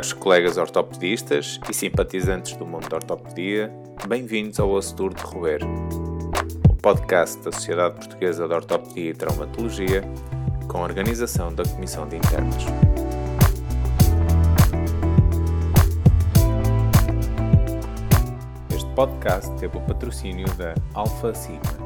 Caros colegas ortopedistas e simpatizantes do mundo da ortopedia, bem-vindos ao Osso Duro de Roer, o podcast da Sociedade Portuguesa de Ortopedia e Traumatologia, com a organização da Comissão de Internos. Este podcast teve o patrocínio da Alpha Sigma.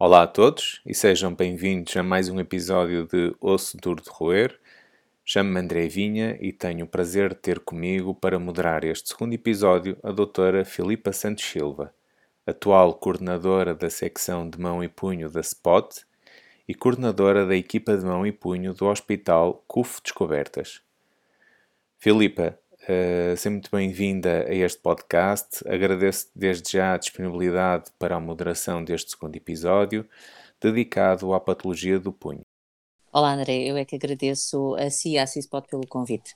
Olá a todos e sejam bem-vindos a mais um episódio de Osso Duro de Roer. Chamo-me André Vinha e tenho o prazer de ter comigo para moderar este segundo episódio a doutora Filipa Santos Silva, atual coordenadora da secção de mão e punho da SPOT e coordenadora da equipa de mão e punho do Hospital CUF Descobertas. Filipa, Uh, seja muito bem-vinda a este podcast. Agradeço desde já a disponibilidade para a moderação deste segundo episódio, dedicado à patologia do punho. Olá, André. Eu é que agradeço a si e à CISPOT pelo convite.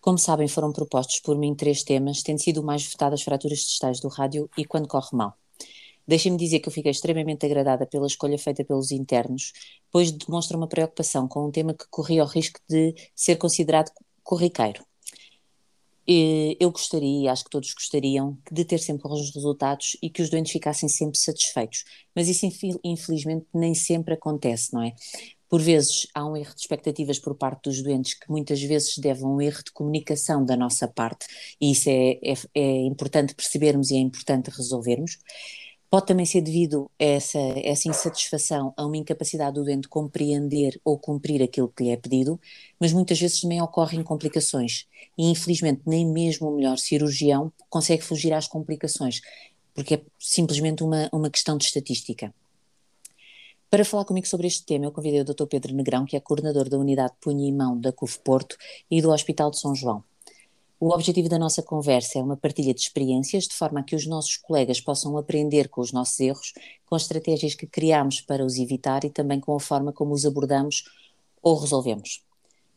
Como sabem, foram propostos por mim três temas, tendo sido o mais votado as fraturas distais do rádio e quando corre mal. Deixem-me dizer que eu fiquei extremamente agradada pela escolha feita pelos internos, pois demonstra uma preocupação com um tema que corria o risco de ser considerado corriqueiro eu gostaria, acho que todos gostariam, de ter sempre bons resultados e que os doentes ficassem sempre satisfeitos. Mas isso, infelizmente, nem sempre acontece, não é? Por vezes há um erro de expectativas por parte dos doentes que muitas vezes deve a um erro de comunicação da nossa parte, e isso é, é, é importante percebermos e é importante resolvermos. Pode também ser devido a essa, essa insatisfação, a uma incapacidade do doente compreender ou cumprir aquilo que lhe é pedido, mas muitas vezes também ocorrem complicações. E infelizmente nem mesmo o melhor cirurgião consegue fugir às complicações, porque é simplesmente uma, uma questão de estatística. Para falar comigo sobre este tema, eu convidei o Dr. Pedro Negrão, que é coordenador da Unidade Punho e Mão da CUF Porto e do Hospital de São João. O objetivo da nossa conversa é uma partilha de experiências, de forma a que os nossos colegas possam aprender com os nossos erros, com as estratégias que criamos para os evitar e também com a forma como os abordamos ou resolvemos.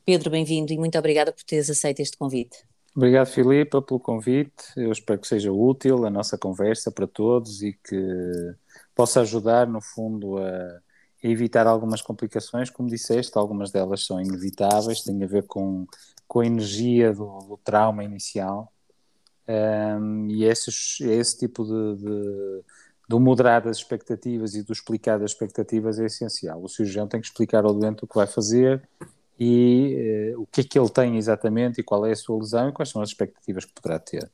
Pedro, bem-vindo e muito obrigada por teres aceito este convite. Obrigado, Filipa, pelo convite. Eu espero que seja útil a nossa conversa para todos e que possa ajudar, no fundo, a evitar algumas complicações. Como disseste, algumas delas são inevitáveis, têm a ver com com a energia do, do trauma inicial. Um, e esses, esse tipo de, de, do moderar as expectativas e do explicar as expectativas é essencial. O cirurgião tem que explicar ao doente o que vai fazer e uh, o que é que ele tem exatamente e qual é a sua lesão e quais são as expectativas que poderá ter.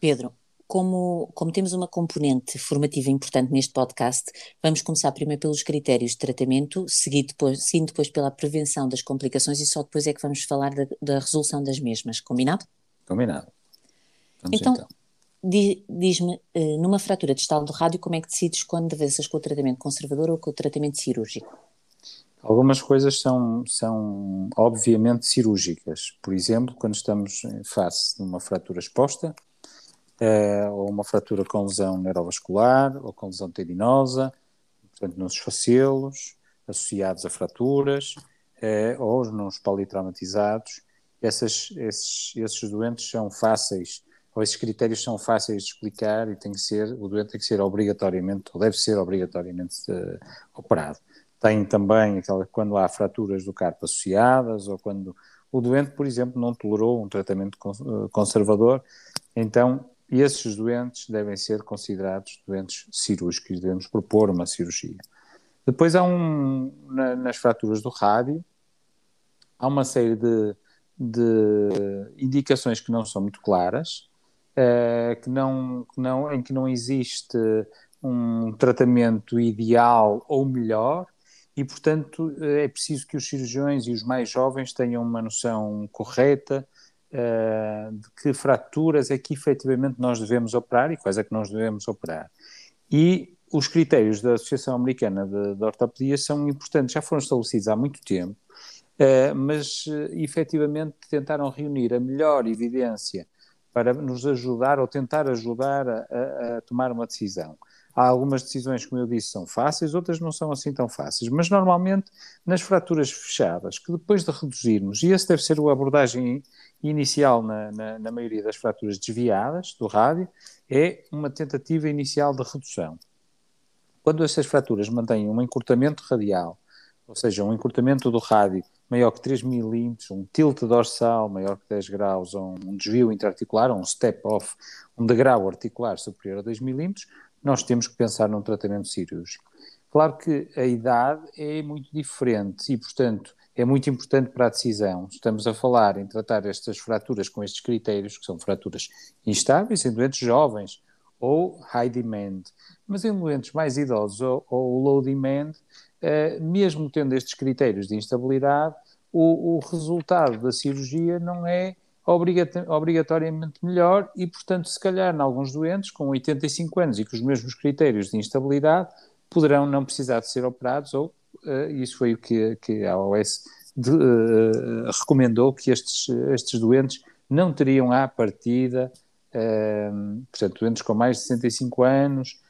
Pedro, como, como temos uma componente formativa importante neste podcast, vamos começar primeiro pelos critérios de tratamento, seguido depois, seguindo depois pela prevenção das complicações e só depois é que vamos falar da, da resolução das mesmas. Combinado? Combinado. Vamos então, então. diz-me, eh, numa fratura distal do rádio, como é que decides quando avanças com o tratamento conservador ou com o tratamento cirúrgico? Algumas coisas são, são obviamente cirúrgicas. Por exemplo, quando estamos em face de uma fratura exposta, uh, ou uma fratura com lesão neurovascular, ou com lesão tendinosa, portanto, nos facelos, associados a fraturas, uh, ou nos politraumatizados. Essas, esses, esses doentes são fáceis, ou esses critérios são fáceis de explicar e tem que ser, o doente tem que ser obrigatoriamente, ou deve ser obrigatoriamente uh, operado. Tem também aquela, quando há fraturas do carpo associadas, ou quando o doente, por exemplo, não tolerou um tratamento conservador, então e esses doentes devem ser considerados doentes cirúrgicos, devemos propor uma cirurgia. Depois há um, na, nas fraturas do rádio, há uma série de, de indicações que não são muito claras, uh, que não, que não, em que não existe um tratamento ideal ou melhor, e portanto é preciso que os cirurgiões e os mais jovens tenham uma noção correta uh, de que fraturas é que efetivamente nós devemos operar e quais é que nós devemos operar. E os critérios da Associação Americana de, de Ortopedia são importantes, já foram estabelecidos há muito tempo, uh, mas uh, efetivamente tentaram reunir a melhor evidência para nos ajudar ou tentar ajudar a, a, tomar uma decisão. Há algumas decisões, como eu disse, são fáceis, outras não são assim tão fáceis, mas normalmente nas fraturas fechadas, que depois de reduzirmos, e esse deve ser a abordagem inicial na, na, na maioria das fraturas desviadas do rádio, é uma tentativa inicial de redução. Quando essas fraturas mantêm um encurtamento radial ou seja, um encurtamento do rádio maior que 3 milímetros, um tilt dorsal maior que 10 graus, um desvio interarticular, ou um step-off, um degrau articular superior a 2 milímetros, nós temos que pensar num tratamento cirúrgico. Claro que a idade é muito diferente e, portanto, é muito importante para a decisão. Estamos a falar em tratar estas fraturas com estes critérios, que são fraturas instáveis em doentes jovens ou high demand. Mas em doentes mais idosos ou, ou low demand, eh, mesmo tendo estes critérios de instabilidade, o, o resultado da cirurgia não é obrigatoriamente melhor e, portanto, se calhar, em alguns doentes com 85 anos e com os mesmos critérios de instabilidade, poderão não precisar de ser operados ou uh, isso foi o que, que a OS de, uh, recomendou que estes, estes doentes não teriam à partida, uh, portanto, doentes com mais de 65 anos,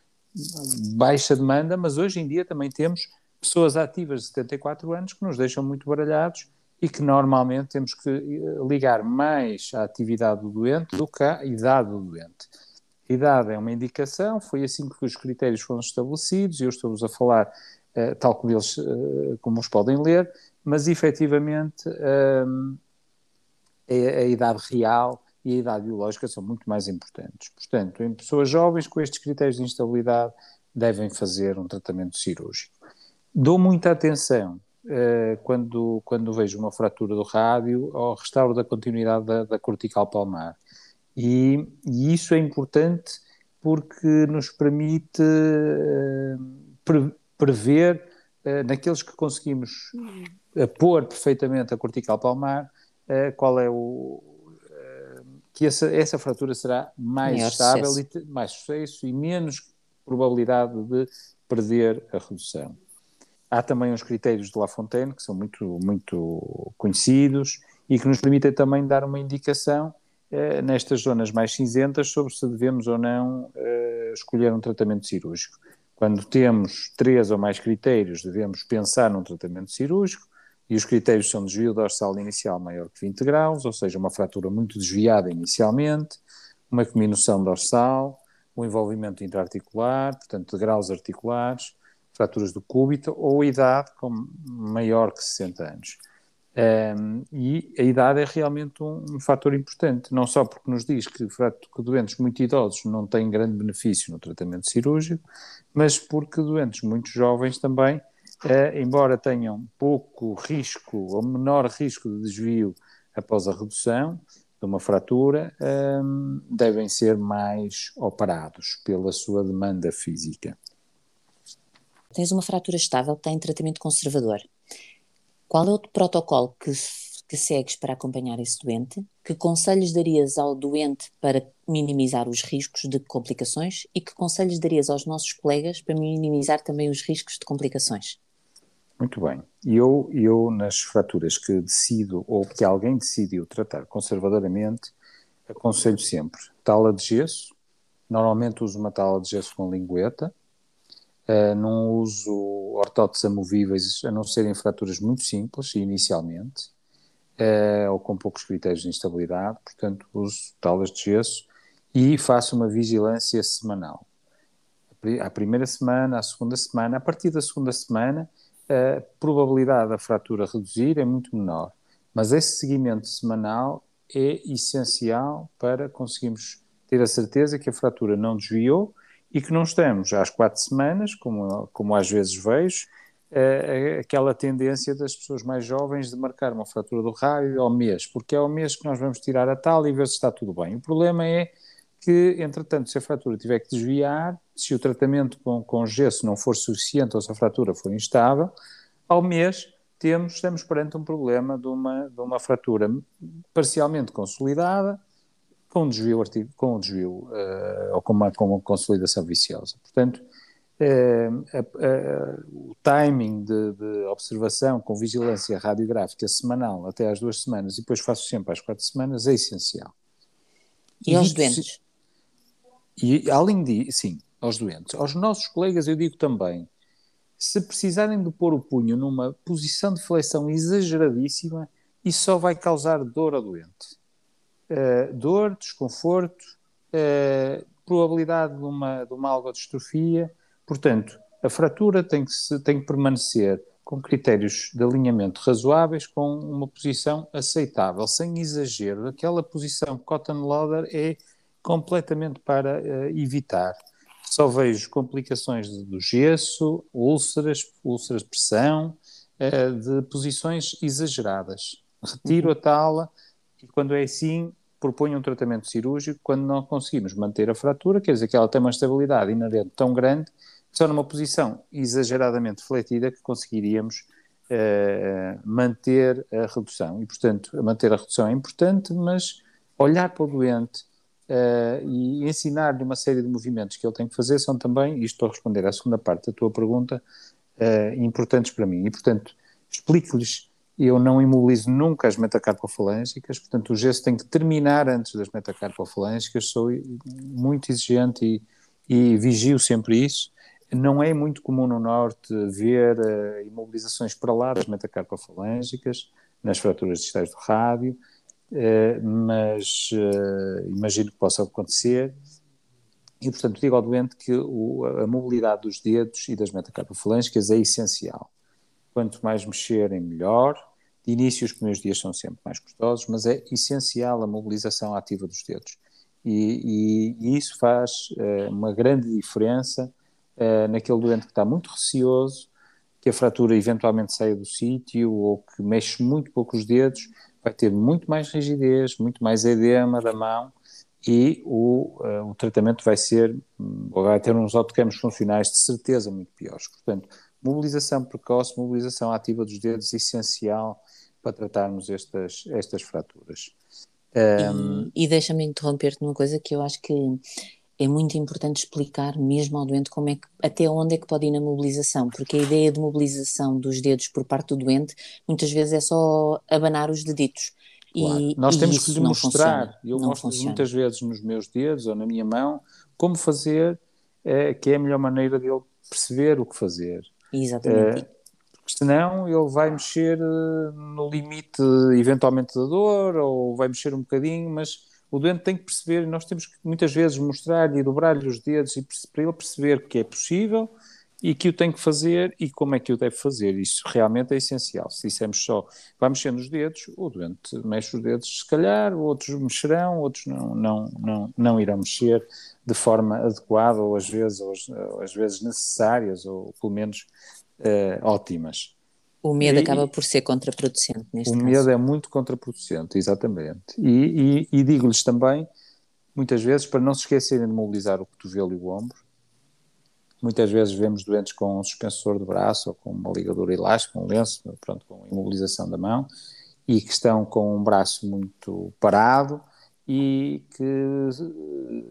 baixa demanda, mas hoje em dia também temos pessoas ativas de 74 anos que nos deixam muito baralhados e que normalmente temos que ligar mais à atividade do doente do que à idade do doente. A idade é uma indicação, foi assim que os critérios foram estabelecidos, e eu estou-vos a falar uh, tal como eles, uh, como os podem ler, mas efetivamente uh, a, a idade real e a idade biológica são muito mais importantes. Portanto, em pessoas jovens com estes critérios de instabilidade devem fazer um tratamento cirúrgico. Dou muita atenção quando, quando vejo uma fratura do rádio ao restauro da continuidade da, da cortical palmar. E, e, isso é importante porque nos permite uh, pre, prever, uh, naqueles que conseguimos pôr perfeitamente a cortical palmar, qual é o. que essa, essa fratura será mais estável, sucesso. e mais sucesso e menos probabilidade de perder a redução. Há também os critérios de La Fontaine, que são muito, muito conhecidos e que nos permitem também dar uma indicação eh, nestas zonas mais cinzentas sobre se devemos ou não eh, escolher um tratamento cirúrgico. Quando temos três ou mais critérios, devemos pensar num tratamento cirúrgico e os critérios são desvio dorsal inicial maior que 20 graus, ou seja, uma fratura muito desviada inicialmente, uma cominução dorsal, um envolvimento intraarticular, portanto, de graus articulares, fraturas do cúbito ou idade com maior que 60 anos. Um, e a idade é realmente um, um, fator importante, não só porque nos diz que, que, doentes muito idosos não têm grande benefício no tratamento cirúrgico, mas porque doentes muito jovens também, uh, embora tenham pouco risco ou menor risco de desvio após a redução de uma fratura, um, devem ser mais operados pela sua demanda física. Tens uma fratura estável que tem tratamento conservador. Qual é o protocolo que, que segues para acompanhar esse doente? Que conselhos darias ao doente para minimizar os riscos de complicações e que conselhos darias aos nossos colegas para minimizar também os riscos de complicações? Muito bem. Eu, eu nas fraturas que decido ou que alguém decidiu tratar conservadoramente, aconselho sempre tala de gesso. Normalmente uso uma tala de gesso com lingueta, Uh, não uso ortóteses amovíveis, a não serem fraturas muito simples, inicialmente, uh, ou com poucos critérios de instabilidade, portanto uso talas de gesso e faço uma vigilância semanal. A primeira semana, a segunda semana, a partir da segunda semana, a probabilidade da fratura reduzir é muito menor, mas esse seguimento semanal é essencial para conseguirmos ter a certeza que a fratura não desviou e que não estamos às quatro semanas, como, como às vezes vejo, é, aquela tendência das pessoas mais jovens de marcar uma fratura do raio ao mês, porque é ao mês que nós vamos tirar a tal e ver se está tudo bem. O problema é que, entretanto, se a fratura tiver que desviar, se o tratamento com, com gesso não for suficiente ou se a fratura for instável, ao mês temos, estamos perante um problema de uma, de uma fratura parcialmente consolidada, com um desvio, com um desvio uh, ou com uma, com uma consolidação viciosa. Portanto, uh, uh, o timing de, de, observação com vigilância radiográfica semanal até às duas semanas e depois faço sempre às quatro semanas é essencial. E, e aos doentes? E além disso, sim, aos doentes. Aos nossos colegas eu digo também, se precisarem de pôr o punho numa posição de flexão exageradíssima, isso só vai causar dor ao doente uh, dor, desconforto, uh, probabilidade de uma, de uma algodiostrofia. Portanto, a fratura tem que, se, tem que permanecer com critérios de alinhamento razoáveis, com uma posição aceitável, sem exagero. Aquela posição cotton loader é completamente para uh, evitar. Só vejo complicações do gesso, úlceras, úlceras de pressão, uh, de posições exageradas. Retiro a tala e, quando é assim, proponho um tratamento cirúrgico. Quando não conseguimos manter a fratura, quer dizer que ela tem uma estabilidade inerente tão grande só numa posição exageradamente fletida que conseguiríamos uh, manter a redução. E, portanto, manter a redução é importante, mas olhar para o doente uh, e ensinar-lhe uma série de movimentos que ele tem que fazer são também, isto para responder à segunda parte da tua pergunta, uh, importantes para mim. E, portanto, explico-lhes eu não imobilizo nunca as metacarpofalêngicas, portanto o gesso tem que terminar antes das metacarpofalêngicas, sou muito exigente e, e vigio sempre isso. Não é muito comum no Norte ver uh, imobilizações para lá das metacarpofalêngicas, nas fraturas distais do rádio, uh, mas uh, imagino que possa acontecer. E, portanto, digo ao doente que o, a mobilidade dos dedos e das metacarpofalêngicas é essencial. Quanto mais mexerem, melhor. De início, os primeiros dias são sempre mais custosos, mas é essencial a mobilização ativa dos dedos. E, e, e isso faz uma grande diferença uh, naquele doente que está muito receoso, que a fratura eventualmente saia do sítio ou que mexe muito pouco os dedos, vai ter muito mais rigidez, muito mais edema da mão e o, uh, o tratamento vai ser, vai ter uns autocampos funcionais de certeza muito piores. Portanto, mobilização precoce, mobilização ativa dos dedos, essencial para tratarmos estas, estas fraturas. Um... E, e deixa-me interromper-te numa coisa que eu acho que é muito importante explicar mesmo ao doente como é que, até onde é que pode ir na mobilização, porque a ideia de mobilização dos dedos por parte do doente muitas vezes é só abanar os deditos. Claro. E, Nós e temos que lhe mostrar, funciona, eu mostro muitas vezes nos meus dedos ou na minha mão, como fazer, é, que é a melhor maneira dele perceber o que fazer. Exatamente. É, porque senão ele vai mexer eh, no limite eventualmente da dor ou vai mexer um bocadinho, mas o doente tem que perceber, nós temos que muitas vezes mostrar-lhe e dobrar-lhe os dedos e para ele perceber que é possível e que o tem que fazer e como é que o deve fazer. Isso realmente é essencial. Se dissermos só vai mexer nos dedos, o doente mexe os dedos, se calhar, outros mexerão, outros não, não, não, não irão mexer de forma adequada ou às vezes, ou às, vezes necessárias ou pelo menos uh, ótimas. O medo e, acaba por ser contraproducente neste o caso. O medo é muito contraproducente, exatamente. E, e, e digo-lhes também, muitas vezes, para não se esquecerem de mobilizar o cotovelo e o ombro, muitas vezes vemos doentes com um suspensor de braço ou com uma ligadura elástica, um lenço, pronto, com imobilização da mão, e que estão com um braço muito parado e que eh,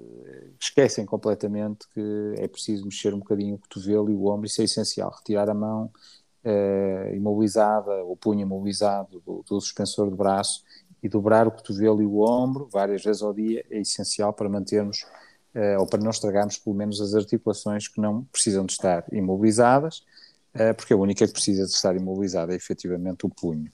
esquecem completamente que é preciso mexer um bocadinho o cotovelo e o ombro, isso é essencial, retirar a mão uh, imobilizada, o punho imobilizado do, do, suspensor de braço e dobrar o cotovelo e o ombro várias vezes ao dia é essencial para mantermos uh, ou para não estragarmos pelo menos as articulações que não precisam de estar imobilizadas, uh, porque a única que precisa de estar imobilizada é efetivamente o punho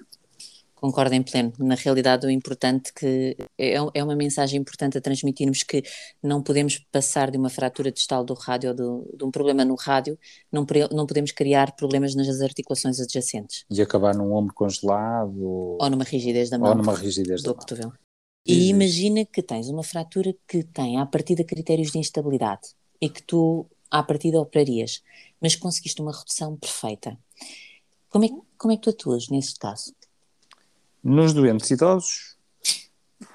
concordo em pleno. Na realidade, o importante que é, é uma mensagem importante a transmitirmos que não podemos passar de uma fratura distal do rádio ou de, de um problema no rádio, não, não podemos criar problemas nas articulações adjacentes. E acabar num ombro congelado. Ou numa rigidez da mão. Ou numa rigidez do cotovelo. E imagina que tens uma fratura que tem, à partida, critérios de instabilidade e que tu, à partida, operarias, mas conseguiste uma redução perfeita. Como é, como é que tu atuas nesse caso? Nos doentes idosos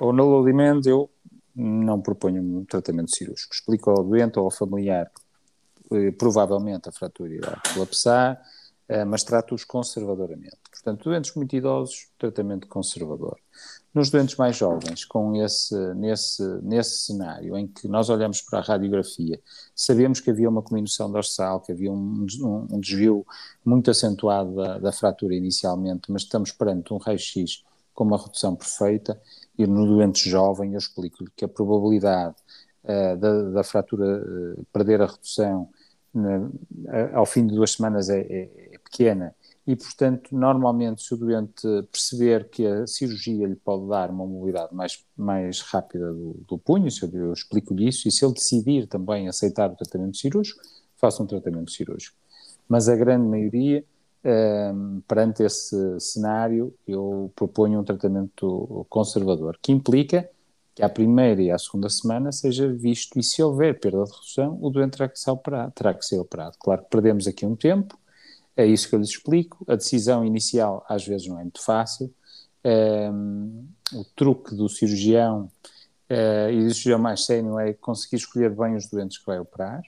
ou no alojamento eu não proponho um tratamento cirúrgico. Explico ao doente ou ao familiar que provavelmente a fratura irá colapsar, eh, mas trato-os conservadoramente. Portanto, doentes muito idosos, tratamento conservador. Nos doentes mais jovens, com esse, nesse, nesse cenário em que nós olhamos para a radiografia, sabemos que havia uma combinação dorsal, que havia um, um, um desvio muito acentuado da, da, fratura inicialmente, mas estamos perante um raio-x com uma redução perfeita, e no doente jovem eu explico-lhe que a probabilidade uh, da, da, fratura uh, perder a redução uh, ao fim de duas semanas é, é, é pequena e, portanto, normalmente, se o doente perceber que a cirurgia lhe pode dar uma mobilidade mais, mais rápida do, do punho, se eu, eu explico-lhe isso, e se ele decidir também aceitar o tratamento cirúrgico, faça um tratamento cirúrgico. Mas a grande maioria Um, perante esse cenário, eu proponho um tratamento conservador, que implica que à primeira e à segunda semana seja visto, e se houver perda de redução, o doente terá que ser operado. Terá que ser operado. Claro que perdemos aqui um tempo, é isso que eu lhes explico. A decisão inicial às vezes não é muito fácil. Um, o truque do cirurgião uh, e do cirurgião mais sério é conseguir escolher bem os doentes que vai operar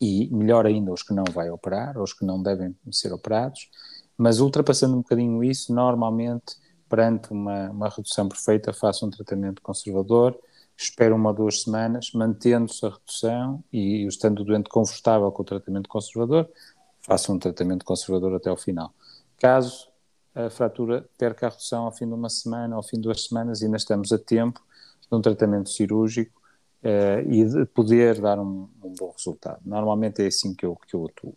e melhor ainda os que não vai operar, os que não devem ser operados, mas ultrapassando um bocadinho isso, normalmente, perante uma, uma redução perfeita, faço um tratamento conservador, espero uma ou duas semanas, mantendo-se a redução e, estando o doente confortável com o tratamento conservador, faço um tratamento conservador até ao final. Caso a fratura perca a redução ao fim de uma semana, ao fim de duas semanas, ainda estamos a tempo de um tratamento cirúrgico uh, e de poder dar um, um, bom resultado. Normalmente é assim que eu, que eu atuo.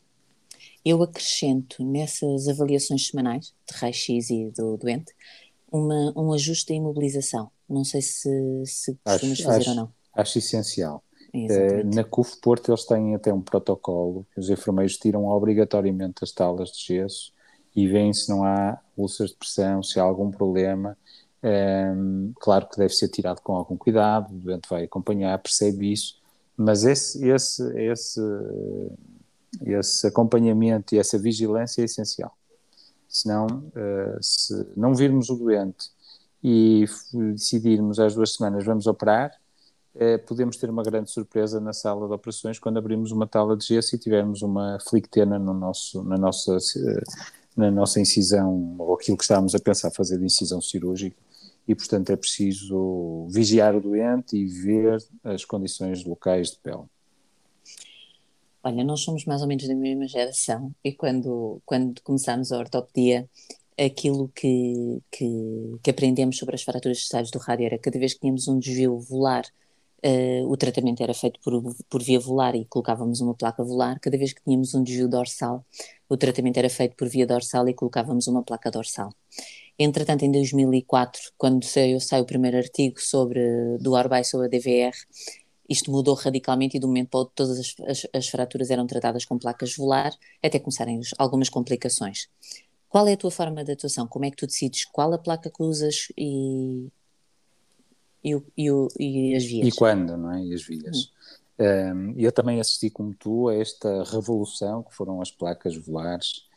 Eu acrescento nessas avaliações semanais de raio-x e do doente uma, um ajuste da imobilização. Não sei se, se costumas acho, fazer acho, ou não. Acho essencial. Uh, na CUF Porto eles têm até um protocolo os enfermeiros tiram obrigatoriamente as talas de gesso e veem se não há úlceras de pressão, se há algum problema um, claro que deve ser tirado com algum cuidado, o doente vai acompanhar, percebe isso, mas esse, esse, esse, esse acompanhamento e essa vigilância é essencial. Senão, uh, se não virmos o doente e decidirmos às duas semanas vamos operar, uh, podemos ter uma grande surpresa na sala de operações quando abrimos uma tala de gesso e tivermos uma flictena no nosso, na, nossa, na nossa incisão, ou aquilo que estávamos a pensar fazer de incisão cirúrgica, e, portanto, é preciso vigiar o doente e ver as condições locais de pele. Olha, nós somos mais ou menos da mesma geração e quando, quando começámos a ortopedia, aquilo que, que, que aprendemos sobre as fraturas distais do rádio era cada vez que tínhamos um desvio volar, uh, o tratamento era feito por, por via volar e colocávamos uma placa volar, cada vez que tínhamos um desvio dorsal, o tratamento era feito por via dorsal e colocávamos uma placa dorsal. Entretanto, em 2004, quando saiu, saiu o primeiro artigo sobre, do Arbay sobre a DVR, isto mudou radicalmente e de um momento para outro todas as, as, as fraturas eram tratadas com placas volar, até começarem algumas complicações. Qual é a tua forma de atuação? Como é que tu decides qual a placa que usas e, e, e, e as vias? E quando, não é? E as vias. Um, eu também assisti, como tu, a esta revolução que foram as placas volares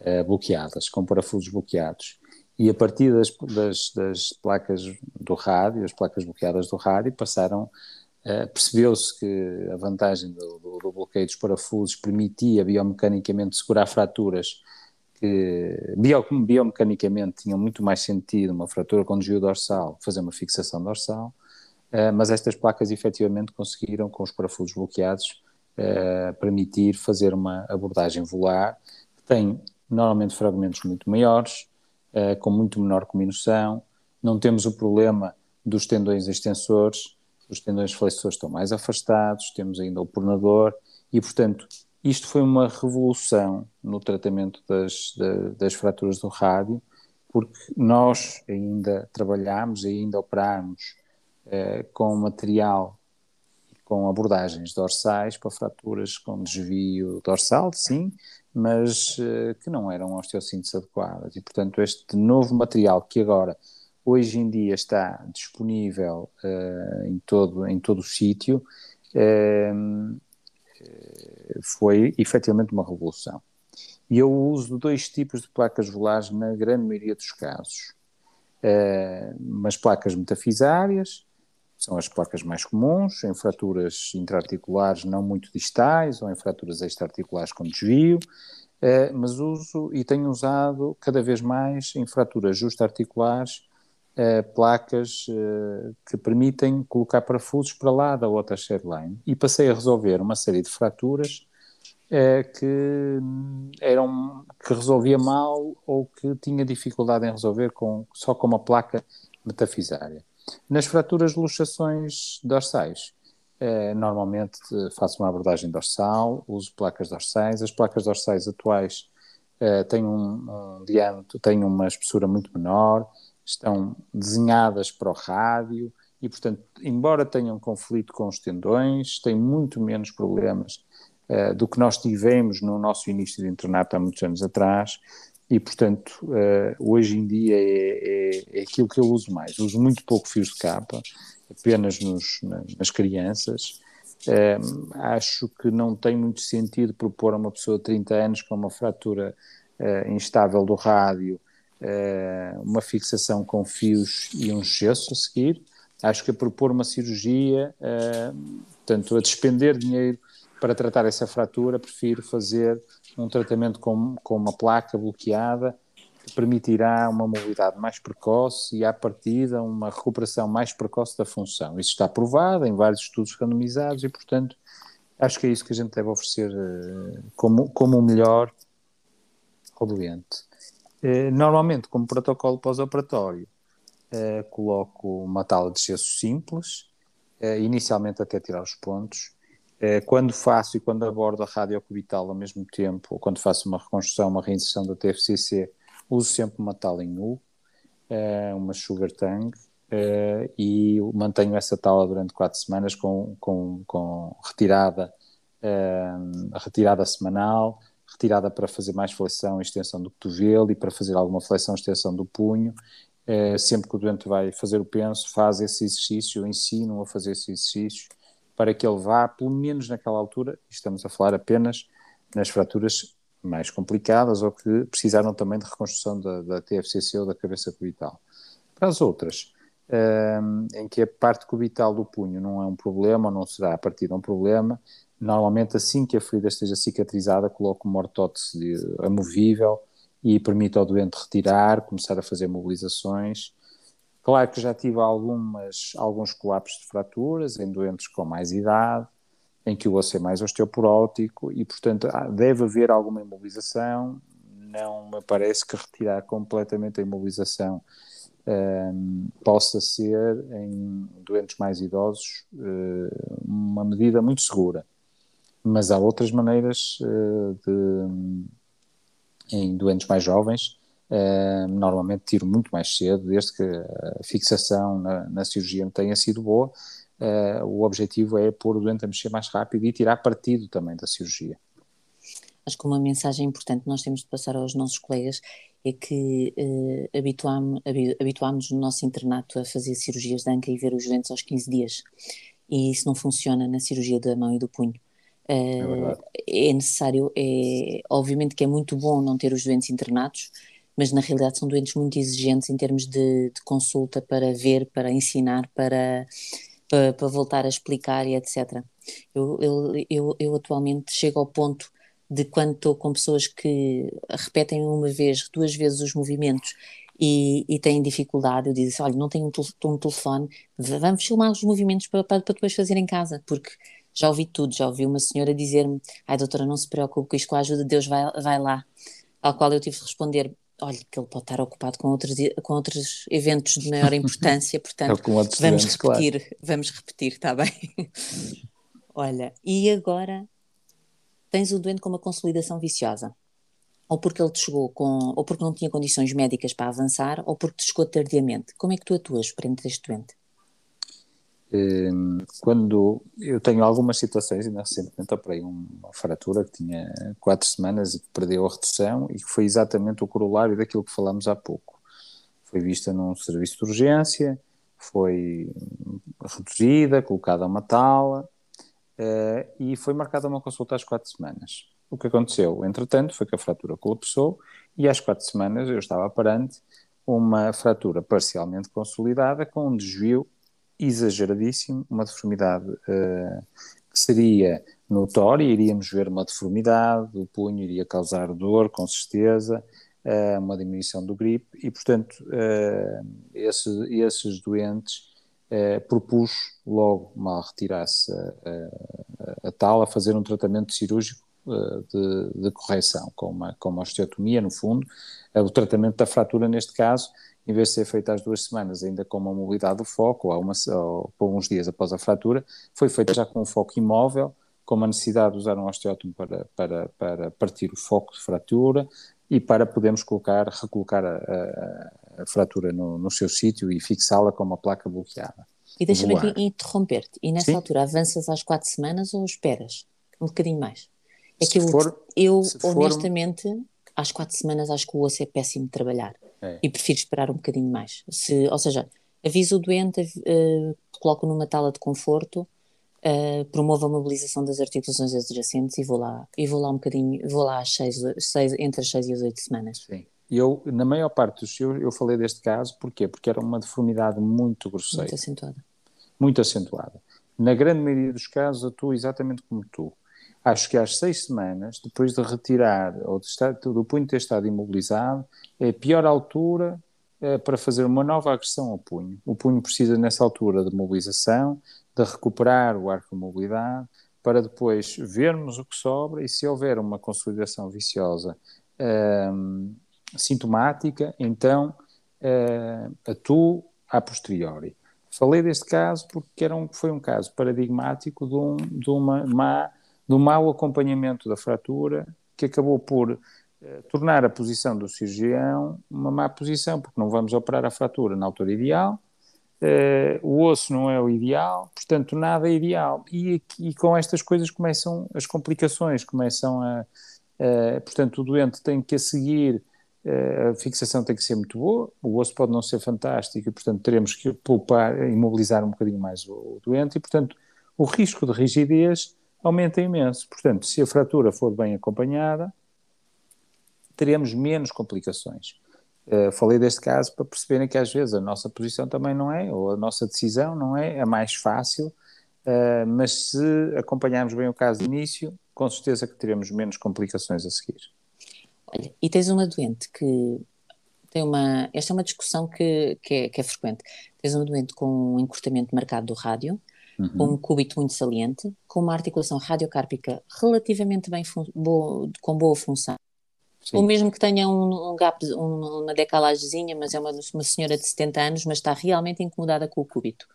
uh, bloqueadas, com parafusos bloqueados e a partir das, das, das, placas do rádio, as placas bloqueadas do rádio, passaram, uh, percebeu-se que a vantagem do, do, do, bloqueio dos parafusos permitia biomecanicamente segurar fraturas que bio, biomecanicamente tinham muito mais sentido uma fratura com desvio dorsal, fazer uma fixação dorsal, uh, mas estas placas efetivamente conseguiram, com os parafusos bloqueados, uh, permitir fazer uma abordagem volar, que tem normalmente fragmentos muito maiores, uh, com muito menor combinação, não temos o problema dos tendões extensores, os tendões flexores estão mais afastados, temos ainda o pronador e, portanto, isto foi uma revolução no tratamento das, das fraturas do rádio, porque nós ainda trabalhamos, ainda operamos uh, com material com abordagens dorsais para fraturas com desvio dorsal, sim, mas uh, que não eram osteossíntese adequadas. E, portanto, este novo material que agora, hoje em dia, está disponível uh, em, todo, em todo o sítio, uh, foi efetivamente uma revolução. E eu uso dois tipos de placas volares na grande maioria dos casos. Uh, umas placas metafisárias, são as placas mais comuns, em fraturas intraarticulares não muito distais ou em fraturas extraarticulares com desvio, eh, mas uso e tenho usado cada vez mais em fraturas justa-articulares eh, placas eh, que permitem colocar parafusos para lá da outra shareline e passei a resolver uma série de fraturas que eram que resolvia mal ou que tinha dificuldade em resolver com, só com uma placa metafisária. Nas fraturas luxações dorsais, normalmente faço uma abordagem dorsal, uso placas dorsais. As placas dorsais atuais têm um, um diâmetro, têm uma espessura muito menor, estão desenhadas para o rádio e, portanto, embora tenham conflito com os tendões, têm muito menos problemas uh, do que nós tivemos no nosso início de internato há muitos anos atrás, e portanto, uh, hoje em dia é, é, é, aquilo que eu uso mais. Uso muito pouco fios de capa, apenas nos, nas crianças. Uh, acho que não tem muito sentido propor a uma pessoa de 30 anos com uma fratura uh, instável do rádio uma fixação com fios e um gesso a seguir. Acho que a propor uma cirurgia, portanto, a despender dinheiro para tratar essa fratura, prefiro fazer um tratamento com, com uma placa bloqueada que permitirá uma mobilidade mais precoce e, à partida, uma recuperação mais precoce da função. Isso está provado em vários estudos randomizados e, portanto, acho que é isso que a gente deve oferecer uh, como, como o melhor ao doente. Uh, normalmente, como protocolo pós-operatório, uh, coloco uma tala de gesso simples, inicialmente até tirar os pontos, quando faço e quando abordo a rádio cubital ao mesmo tempo, ou quando faço uma reconstrução, uma reinserção da TFCC, uso sempre uma tala em é, uma sugar tang, e mantenho essa tala durante quatro semanas com, com, com retirada, retirada semanal, retirada para fazer mais flexão e extensão do cotovelo e para fazer alguma flexão e extensão do punho. sempre que o doente vai fazer o penso, faz esse exercício, eu ensino a fazer esse exercício para que ele vá, pelo menos naquela altura, estamos a falar apenas nas fraturas mais complicadas ou que precisaram também de reconstrução da, da TFCC ou da cabeça cubital. Para as outras, um, em que a parte cubital do punho não é um problema ou não será a partir de um problema, normalmente assim que a ferida esteja cicatrizada, coloco uma ortótese amovível e permite ao doente retirar, começar a fazer mobilizações Claro que já tive algumas, alguns colapsos de fraturas em doentes com mais idade, em que o osso é mais osteoporótico e, portanto, deve haver alguma imobilização. Não me parece que retirar completamente a imobilização um, possa ser, em doentes mais idosos, uh, uma medida muito segura. Mas há outras maneiras uh, de, em doentes mais jovens, Uh, normalmente tiro muito mais cedo, desde que a fixação na, na cirurgia tenha sido boa. Uh, o objetivo é pôr o doente a mexer mais rápido e tirar partido também da cirurgia. Acho que uma mensagem importante que nós temos de passar aos nossos colegas é que habituámos, habituámos no nosso internato a fazer cirurgias de anca e ver os doentes aos 15 dias. E isso não funciona na cirurgia da mão e do punho. Uh, é, é necessário, é, obviamente que é muito bom não ter os doentes internados, mas na realidade são doentes muito exigentes em termos de, de consulta para ver, para ensinar, para, para, para, voltar a explicar e etc. Eu, eu, eu, eu atualmente chego ao ponto de quando estou com pessoas que repetem uma vez, duas vezes os movimentos e, e têm dificuldade, eu digo assim, olha, não tenho um, telefone, vamos filmar os movimentos para, para, para depois fazer em casa, porque já ouvi tudo, já ouvi uma senhora dizer-me, ai doutora, não se preocupe com isto, com a ajuda de Deus vai, vai lá, ao qual eu tive de responder, olha, que ele pode estar ocupado com outros, com outros eventos de maior importância, portanto, vamos repetir, claro. vamos repetir, está bem? olha, e agora tens o doente com uma consolidação viciosa. Ou porque ele te chegou com, ou porque não tinha condições médicas para avançar, ou porque te chegou tardiamente. Como é que tu atuas a este doente? Ehm, quando eu tenho algumas situações, ainda recentemente operei uma fratura que tinha quatro semanas e que perdeu a redução e que foi exatamente o corolário daquilo que falámos há pouco. Foi vista num serviço de urgência, foi reduzida, colocada uma tala uh, e foi marcada uma consulta às quatro semanas. O que aconteceu, entretanto, foi que a fratura colapsou e às quatro semanas eu estava perante uma fratura parcialmente consolidada com um desvio exageradíssimo, uma deformidade uh, que seria notória, iríamos ver uma deformidade, o punho iria causar dor, com certeza, uh, uma diminuição do grip, e portanto, uh, esse, esses doentes propus logo, mal retirasse a, a, a tal, a fazer um tratamento cirúrgico de, de, correção, com uma, com uma osteotomia, no fundo, o tratamento da fratura, neste caso, em vez de ser feita às duas semanas, ainda com uma mobilidade do foco, ou, uma, ou por uns dias após a fratura, foi feita já com um foco imóvel, com uma necessidade de usar um osteótomo para, para, para partir o foco de fratura e para podermos colocar, recolocar a, a, a fratura no, no seu sítio e fixá-la com uma placa bloqueada. E deixa-me aqui interromper-te. E nessa Sim? altura avanças às quatro semanas ou esperas um bocadinho mais? É que eu, for, eu honestamente, for... às quatro semanas, acho que o osso é péssimo de trabalhar. É. E prefiro esperar um bocadinho mais. Se, ou seja, aviso o doente, uh, coloco numa tala de conforto, uh, promovo a mobilização das articulações adjacentes e vou lá, e vou lá um bocadinho, vou lá às seis, seis, entre as seis e as oito semanas. Sim. Eu, na maior parte dos eu, eu falei deste caso, porquê? Porque era uma deformidade muito grosseira. Muito acentuada. Muito acentuada. Na grande maioria dos casos, atuo exatamente como tu. Acho que às seis semanas, depois de retirar ou de estar, do punho ter estado imobilizado, é a pior altura é, para fazer uma nova agressão ao punho. O punho precisa, nessa altura, de mobilização, de recuperar o arco de mobilidade, para depois vermos o que sobra e se houver uma consolidação viciosa hum, sintomática, então uh, atuo a posteriori. Falei deste caso porque era um, foi um caso paradigmático de um, de uma má, um mau acompanhamento da fratura que acabou por uh, tornar a posição do cirurgião uma má posição, porque não vamos operar a fratura na altura ideal, uh, o osso não é o ideal, portanto nada é ideal. E, e com estas coisas começam as complicações, começam a, portanto o doente tem que a seguir a fixação tem que ser muito boa, o osso pode não ser fantástico e, portanto, teremos que poupar, imobilizar um bocadinho mais o, doente e, portanto, o risco de rigidez aumenta imenso. Portanto, se a fratura for bem acompanhada, teremos menos complicações. Uh, falei deste caso para perceberem que às vezes a nossa posição também não é, ou a nossa decisão não é a mais fácil, uh, mas se acompanharmos bem o caso de início, com certeza que teremos menos complicações a seguir. Olha, e tens uma doente que tem uma. Esta é uma discussão que, que, é, que é frequente. Tens uma doente com um encurtamento marcado do rádio, uhum. com um cúbito muito saliente, com uma articulação radiocárpica relativamente bem boa, com boa função. Sim. Ou mesmo que tenha um, um gap, um, uma decalagemzinha, mas é uma, uma senhora de 70 anos, mas está realmente incomodada com o cúbito.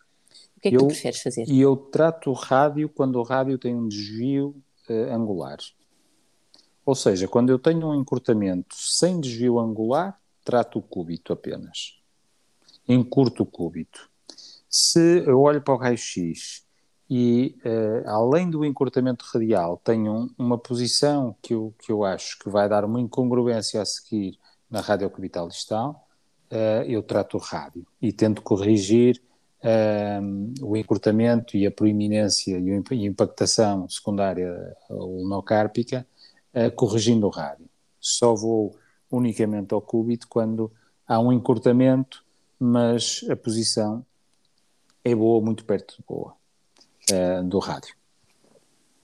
O que é que eu, tu preferes fazer? E eu trato o rádio quando o rádio tem um desvio uh, angular. Ou seja, quando eu tenho um encurtamento sem desvio angular, trato o cúbito apenas. Encurto o cúbito. Se eu olho para o raio-x e, uh, além do encurtamento radial, tenho uma posição que eu, que eu acho que vai dar uma incongruência a seguir na radiocubital distal, uh, eu trato o rádio e tento corrigir uh, o encurtamento e a proeminência e a impactação secundária ulnocárpica uh, corrigindo o rádio. Só vou unicamente ao cúbito quando há um encurtamento, mas a posição é boa, muito perto de boa, uh, do rádio.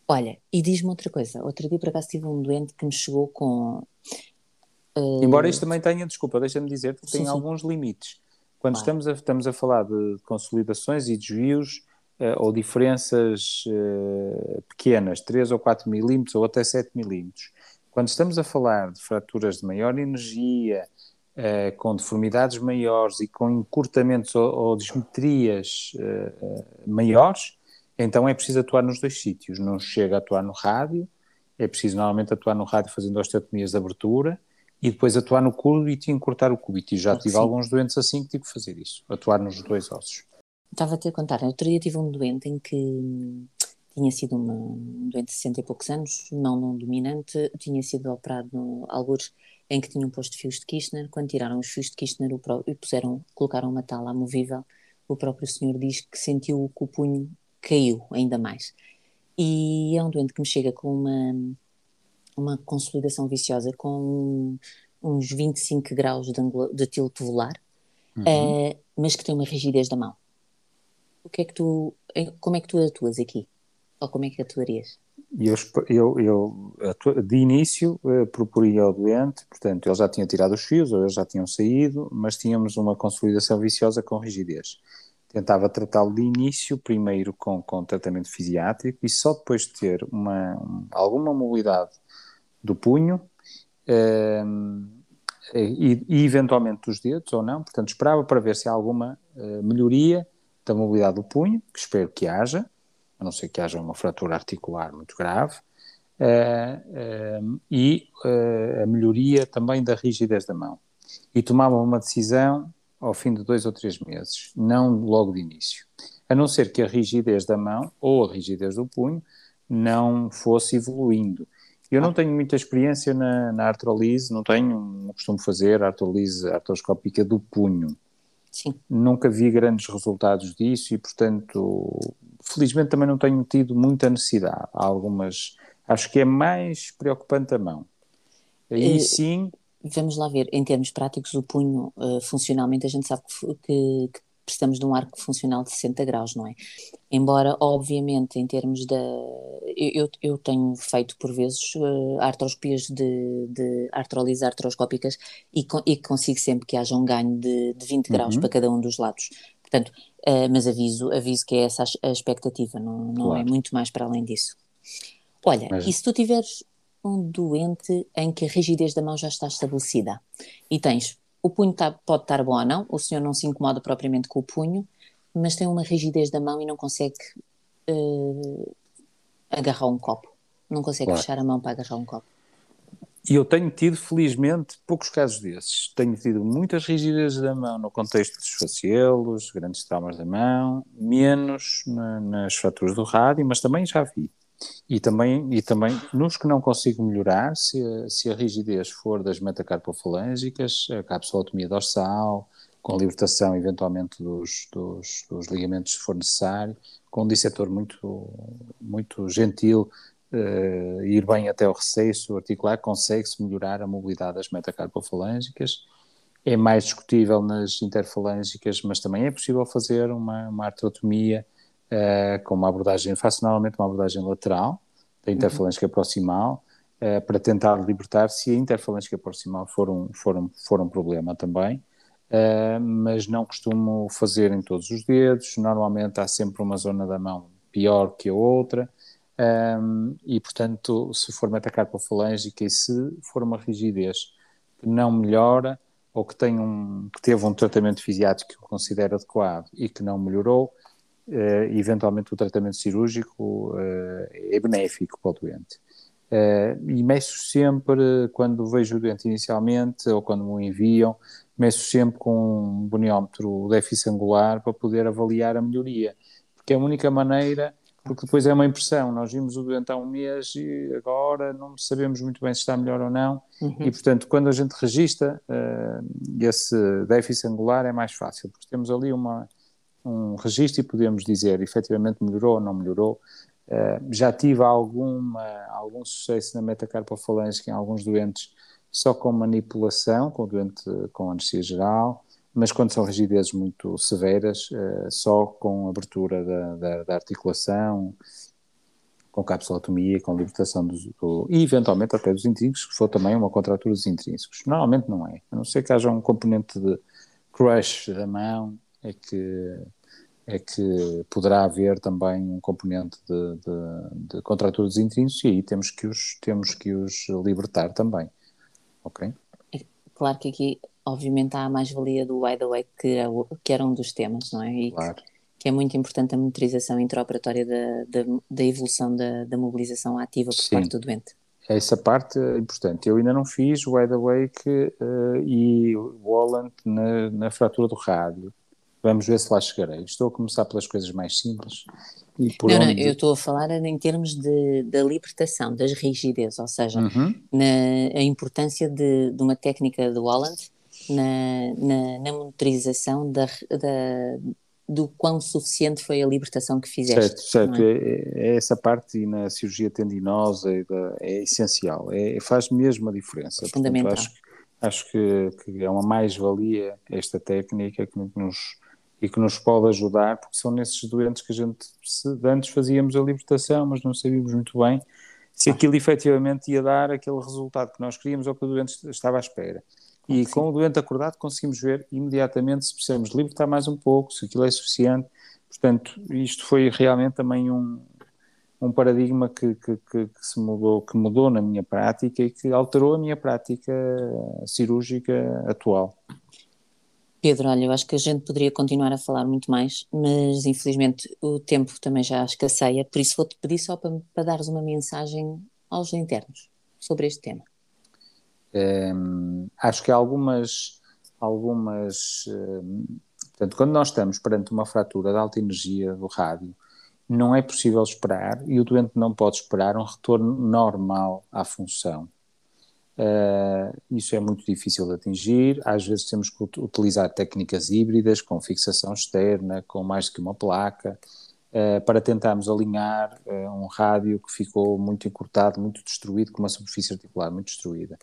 Olha, e diz-me outra coisa. Outro dia, por acaso, tive um doente que me chegou com. Uh... Embora isto também tenha, desculpa, deixa-me dizer que tem sim, alguns limites. Quando estamos, a, estamos a falar de consolidações e desvios, uh, ou diferenças uh, pequenas, 3 ou 4 milímetros ou até 7 milímetros. Quando estamos a falar de fraturas de maior energia, uh, com deformidades maiores e com encurtamentos ou, ou dismetrias maiores, então é preciso atuar nos dois sítios. Não chega a atuar no rádio, é preciso normalmente atuar no rádio fazendo osteotomias de abertura e depois atuar no cúbito e encurtar o cúbito. E já tive Sim. alguns doentes assim que tive que fazer isso, atuar nos dois ossos. Estava-te a contar, outro dia tive um doente em que tinha sido uma, um doente de 60 e poucos anos, não não dominante, tinha sido operado no algures em que tinham posto fios de Kirchner, quando tiraram os fios de Kirchner e puseram, colocaram uma tala amovível, o próprio senhor diz que sentiu que o punho caiu ainda mais. E é um doente que me chega com uma, uma consolidação viciosa com uns 25 graus de, de tilt volar, uhum. uh, mas que tem uma rigidez da mão o que é que tu, como é que tu atuas aqui? Ou como é que atuarias? Eu, eu, eu de início eh, proporia ao doente, portanto, ele já tinha tirado os fios, ou eles já tinham saído, mas tínhamos uma consolidação viciosa com rigidez. Tentava tratá-lo de início, primeiro com, com tratamento fisiátrico, e só depois de ter uma, alguma mobilidade do punho, eh, e, e, eventualmente dos dedos ou não, portanto, esperava para ver se há alguma eh, melhoria da mobilidade do punho, que espero que haja, a não ser que haja uma fratura articular muito grave, uh, uh, e uh, a melhoria também da rigidez da mão. E tomava uma decisão ao fim de dois ou três meses, não logo de início. A não ser que a rigidez da mão ou a rigidez do punho não fosse evoluindo. Eu não tenho muita experiência na, na artrolise, não tenho, não costumo fazer artrolise artroscópica do punho. Sim. Nunca vi grandes resultados disso e, portanto, felizmente também não tenho tido muita necessidade. Há algumas. Acho que é mais preocupante a mão. Aí Eh, sim, Vamos lá ver, em termos práticos, o punho, eh, funcionalmente, a gente sabe que, que- que precisamos de um arco funcional de 60 graus, não é? Embora, obviamente, em termos da. Eu, eu- tenho feito, por vezes, eh, artroscopias de, de artrolises artroscópicas e, e consigo sempre que haja um ganho de, de 20 graus Uhum. para cada um dos lados. Portanto, eh, mas aviso, aviso que é essa a expectativa, não, não é Claro. muito mais para além disso. Olha, Mas- e se tu tiveres um doente em que a rigidez da mão já está estabelecida e tens o punho tá- pode estar bom ou não, o senhor não se incomoda propriamente com o punho, mas tem uma rigidez da mão e não consegue eh, agarrar um copo, não consegue Claro. fechar a mão para agarrar um copo. E eu tenho tido, felizmente, poucos casos desses. Tenho tido muitas rigidezes da mão no contexto dos facielos, grandes traumas da mão, menos na- nas fraturas do rádio, mas também já vi. E também, e também nos que não consigo melhorar, se a, se a rigidez for das metacarpofalângicas, a capsulotomia dorsal, com libertação eventualmente dos, dos, dos ligamentos se for necessário, com um dissetor muito, muito gentil, eh, ir bem até o recesso articular, consegue-se melhorar a mobilidade das metacarpofalângicas. É mais discutível nas interfalângicas, mas também é possível fazer uma, uma artrotomia eh, com uma abordagem, faço normalmente uma abordagem lateral, da interfalângica proximal, eh, para tentar libertar se a interfalângica proximal for um, for um, for um problema também. Uh, mas não costumo fazer em todos os dedos. Normalmente há sempre uma zona da mão pior que a outra, um, e portanto, se for metacarpofalângica e se for uma rigidez que não melhora ou que, tem um, que teve um tratamento fisiátrico que eu considero adequado e que não melhorou, uh, eventualmente o tratamento cirúrgico uh, é benéfico para o doente. Uh, e meço sempre, quando vejo o doente inicialmente ou quando me enviam, meço sempre com um boniómetro déficit angular para poder avaliar a melhoria, porque é a única maneira, porque depois é uma impressão, nós vimos o doente há um mês e agora não sabemos muito bem se está melhor ou não, Uhum. e portanto quando a gente registra uh, esse déficit angular é mais fácil, porque temos ali uma, um registro e podemos dizer efetivamente melhorou ou não melhorou, Uh, já tive alguma, algum sucesso na metacarpofalângica em alguns doentes só com manipulação, com doente com anestesia geral, mas quando são rigidezes muito severas, uh, só com abertura da, da, da, articulação, com capsulotomia, com libertação do, do, e eventualmente até dos intrínsecos, que for também uma contratura dos intrínsecos. Normalmente não é, a não ser que haja um componente de crush da mão, é que é que poderá haver também um componente de, de, de contratura dos intrínsecos e aí temos que os, temos que os libertar também. Ok? Claro que aqui, obviamente, há a mais-valia do wide awake, que, era, que era um dos temas, não é? E claro. que, que, é muito importante a monitorização intraoperatória da, da, da evolução da, da, mobilização ativa por Sim. parte do doente. Essa parte é importante. Eu ainda não fiz o wide awake uh, e o Wallant na, na fratura do rádio. Vamos ver se lá chegarei. Estou a começar pelas coisas mais simples. E por não, onde... não, eu estou a falar em termos de, da libertação, das rigidez, ou seja, uhum. na, a importância de, de, uma técnica do Holland na, na, na monitorização da, da, do quão suficiente foi a libertação que fizeste. Certo, certo. É? É, essa parte e na cirurgia tendinosa é essencial. É, faz mesmo a diferença. Fundamental. Portanto, acho, acho que, que é uma mais-valia esta técnica que nos e que nos pode ajudar, porque são nesses doentes que a gente se, antes fazíamos a libertação, mas não sabíamos muito bem se aquilo efetivamente ia dar aquele resultado que nós queríamos ou que o doente estava à espera. E Sim. com o doente acordado conseguimos ver imediatamente se precisamos libertar mais um pouco, se aquilo é suficiente. Portanto, isto foi realmente também um, um paradigma que, que, que, que, se mudou, que mudou na minha prática e que alterou a minha prática cirúrgica atual. Pedro, olha, eu acho que a gente poderia continuar a falar muito mais, mas infelizmente o tempo também já escasseia, por isso vou-te pedir só para, para dares uma mensagem aos internos sobre este tema. Um, acho que algumas, algumas um, portanto, quando nós estamos perante uma fratura de alta energia do rádio não é possível esperar e o doente não pode esperar um retorno normal à função. Uh, isso é muito difícil de atingir. Às vezes temos que utilizar técnicas híbridas, com fixação externa, com mais que uma placa, uh, para tentarmos alinhar uh, um rádio que ficou muito encurtado, muito destruído, com uma superfície articular muito destruída.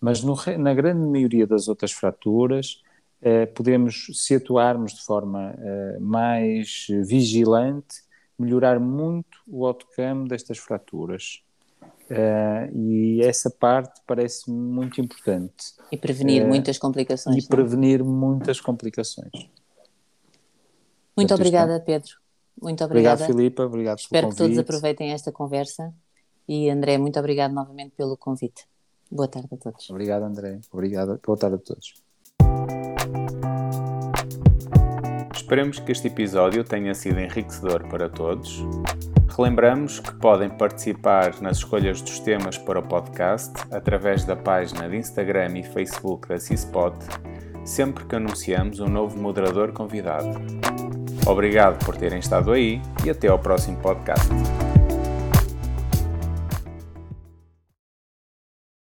Mas no, na grande maioria das outras fraturas, podemos, se atuarmos de forma mais vigilante, melhorar muito o outcome destas fraturas. Uh, e essa parte parece muito importante. E prevenir uh, muitas complicações. E não? É? prevenir muitas complicações. Muito obrigada, Pedro. Muito obrigada. Obrigado, Filipa. Obrigado Espero que todos aproveitem esta conversa. E André, muito obrigado novamente pelo convite. Boa tarde a todos. Obrigado, André. Obrigado. Boa tarde a todos. Esperemos que este episódio tenha sido enriquecedor para todos Relembramos que podem participar nas escolhas dos temas para o podcast através da página de Instagram e Facebook da C-Spot, sempre que anunciamos um novo moderador convidado. Obrigado por terem estado aí e até ao próximo podcast.